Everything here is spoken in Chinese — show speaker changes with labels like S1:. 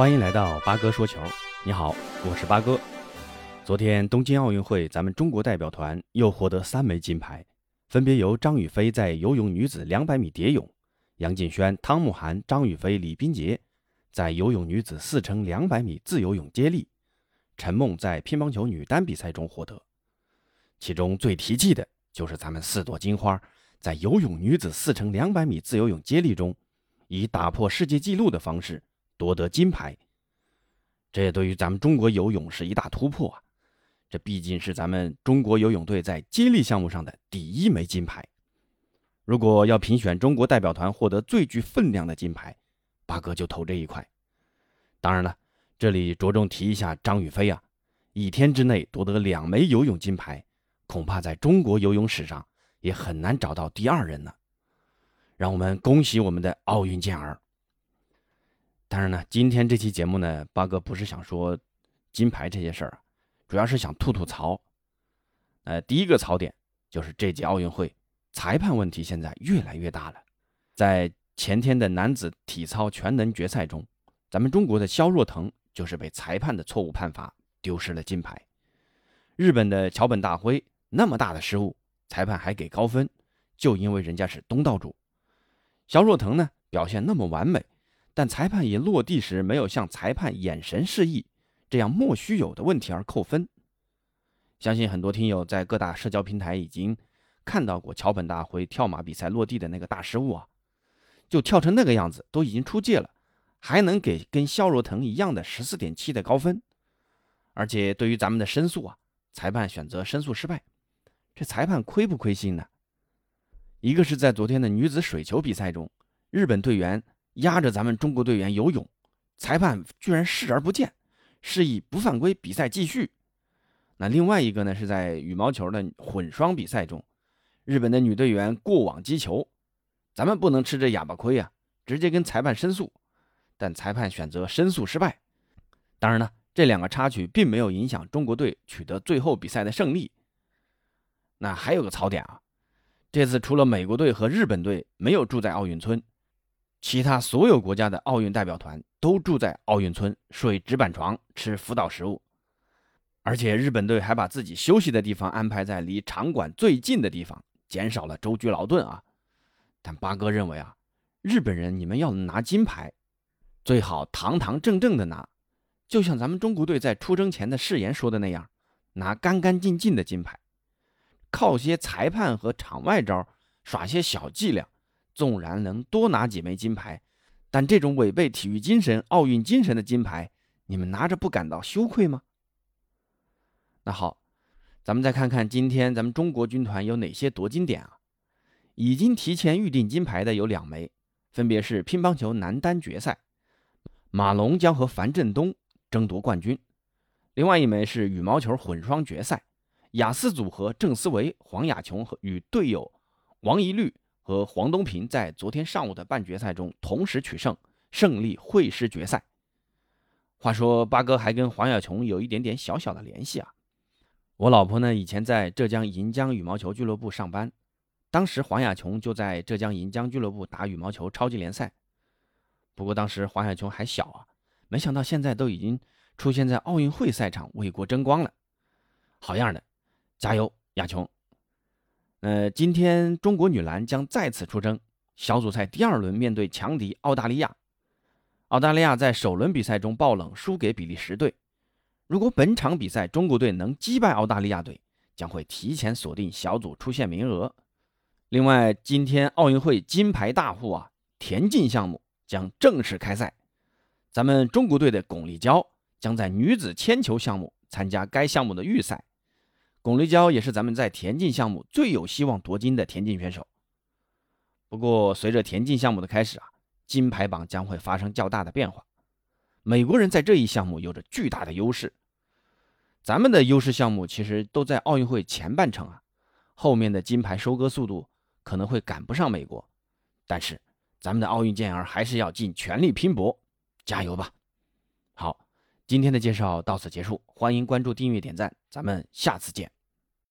S1: 欢迎来到八哥说球。你好，我是八哥。昨天东京奥运会，咱们中国代表团又获得三枚金牌，分别由张雨霏在游泳女子200米蝶泳，杨谨轩、汤慕涵、张雨霏、李冰洁在游泳女子4乘200米自由泳接力，陈梦在乒乓球女单比赛中获得。其中最提气的就是咱们四朵金花在游泳女子4乘200米自由泳接力中，以打破世界纪录的方式夺得金牌。这也对于咱们中国游泳是一大突破啊！这毕竟是咱们中国游泳队在接力项目上的第一枚金牌。如果要评选中国代表团获得最具分量的金牌，八哥就投这一块。当然了，这里着重提一下张雨霏啊，一天之内夺得两枚游泳金牌，恐怕在中国游泳史上也很难找到第二人呢。让我们恭喜我们的奥运健儿！当然呢，今天这期节目呢，八哥不是想说金牌这些事儿，主要是想吐吐槽。呃，第一个槽点就是这届奥运会裁判问题现在越来越大了。在前天的男子体操全能决赛中，咱们中国的肖若腾就是被裁判的错误判罚丢失了金牌。日本的桥本大辉那么大的失误，裁判还给高分，就因为人家是东道主。肖若腾呢表现那么完美。但裁判以落地时没有向裁判眼神示意这样莫须有的问题而扣分。相信很多听友在各大社交平台已经看到过桥本大辉跳马比赛落地的那个大失误啊，就跳成那个样子都已经出界了，还能给跟肖若腾一样的十四点七的高分。而且对于咱们的申诉啊，裁判选择申诉失败，这裁判亏不亏心呢？一个是在昨天的女子水球比赛中，日本队员。压着咱们中国队员游泳，裁判居然视而不见，示意不犯规，比赛继续。那另外一个呢，是在羽毛球的混双比赛中，日本的女队员过网击球，咱们不能吃这哑巴亏啊，直接跟裁判申诉，但裁判选择申诉失败。当然了，这两个插曲并没有影响中国队取得最后比赛的胜利。那还有个槽点啊，这次除了美国队和日本队没有住在奥运村。其他所有国家的奥运代表团都住在奥运村，睡纸板床，吃辅导食物，而且日本队还把自己休息的地方安排在离场馆最近的地方，减少了舟车劳顿啊。但八哥认为啊，日本人你们要拿金牌，最好堂堂正正的拿，就像咱们中国队在出征前的誓言说的那样，拿干干净净的金牌，靠些裁判和场外招，耍些小伎俩。纵然能多拿几枚金牌，但这种违背体育精神、奥运精神的金牌，你们拿着不感到羞愧吗？那好，咱们再看看今天咱们中国军团有哪些夺金点啊？已经提前预定金牌的有两枚，分别是乒乓球男单决赛，马龙将和樊振东争夺冠军；另外一枚是羽毛球混双决赛，雅思组合郑思维、黄雅琼和与队友王懿律。和黄东萍在昨天上午的半决赛中同时取胜，胜利会师决赛。话说八哥还跟黄雅琼有一点点小小的联系啊。我老婆呢以前在浙江银江羽毛球俱乐部上班，当时黄雅琼就在浙江银江俱乐部打羽毛球超级联赛。不过当时黄雅琼还小啊，没想到现在都已经出现在奥运会赛场为国争光了，好样的，加油，雅琼！呃，今天中国女篮将再次出征小组赛第二轮，面对强敌澳大利亚。澳大利亚在首轮比赛中爆冷输给比利时队。如果本场比赛中国队能击败澳大利亚队，将会提前锁定小组出线名额。另外，今天奥运会金牌大户啊，田径项目将正式开赛。咱们中国队的巩立姣将在女子铅球项目参加该项目的预赛。巩立姣也是咱们在田径项目最有希望夺金的田径选手。不过，随着田径项目的开始啊，金牌榜将会发生较大的变化。美国人在这一项目有着巨大的优势，咱们的优势项目其实都在奥运会前半程啊，后面的金牌收割速度可能会赶不上美国。但是，咱们的奥运健儿还是要尽全力拼搏，加油吧！今天的介绍到此结束，欢迎关注、订阅、点赞，咱们下次见。